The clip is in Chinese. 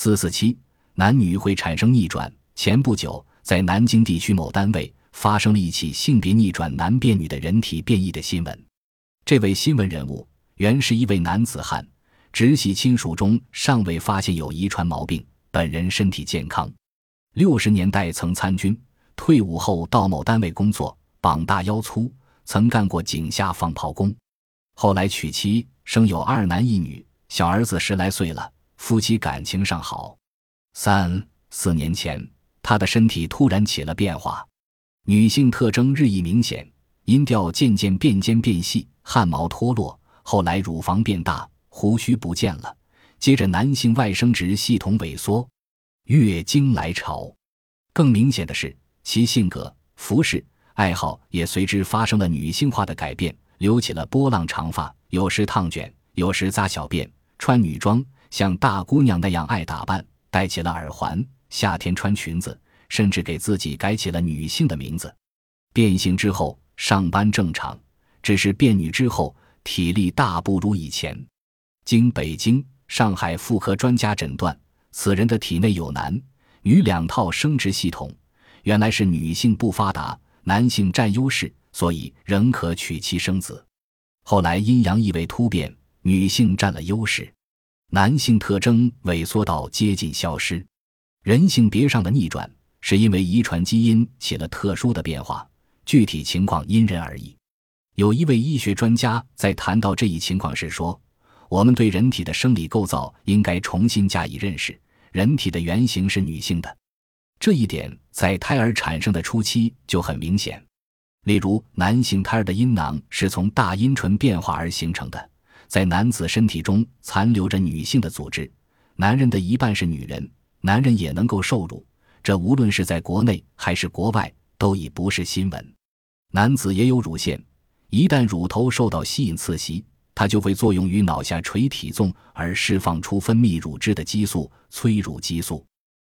四四七，男女会产生逆转。前不久，在南京地区某单位发生了一起性别逆转男变女的人体变异的新闻。这位新闻人物原是一位男子汉，直系亲属中尚未发现有遗传毛病，本人身体健康。六十年代曾参军，退伍后到某单位工作，膀大腰粗，曾干过井下放炮工。后来娶妻，生有二男一女，小儿子十来岁了。夫妻感情尚好，三四年前，她的身体突然起了变化，女性特征日益明显，音调渐渐变尖变细，汗毛脱落，后来乳房变大，胡须不见了，接着男性外生殖系统萎缩，月经来潮，更明显的是，其性格、服饰、爱好也随之发生了女性化的改变，留起了波浪长发，有时烫卷，有时扎小辫，穿女装。像大姑娘那样爱打扮，戴起了耳环，夏天穿裙子，甚至给自己改起了女性的名字。变性之后上班正常，只是变女之后体力大不如以前。经北京、上海妇科专家诊断，此人的体内有男女两套生殖系统，原来是女性不发达，男性占优势，所以仍可娶妻生子。后来阴阳异位突变，女性占了优势。男性特征萎缩到接近消失，人性别上的逆转是因为遗传基因起了特殊的变化，具体情况因人而异。有一位医学专家在谈到这一情况时说：“我们对人体的生理构造应该重新加以认识。人体的原型是女性的，这一点在胎儿产生的初期就很明显。例如，男性胎儿的阴囊是从大阴唇变化而形成的。”在男子身体中残留着女性的组织，男人的一半是女人，男人也能够受乳，这无论是在国内还是国外都已不是新闻。男子也有乳腺，一旦乳头受到吸引刺激，它就会作用于脑下垂体纵而释放出分泌乳汁的激素——催乳激素。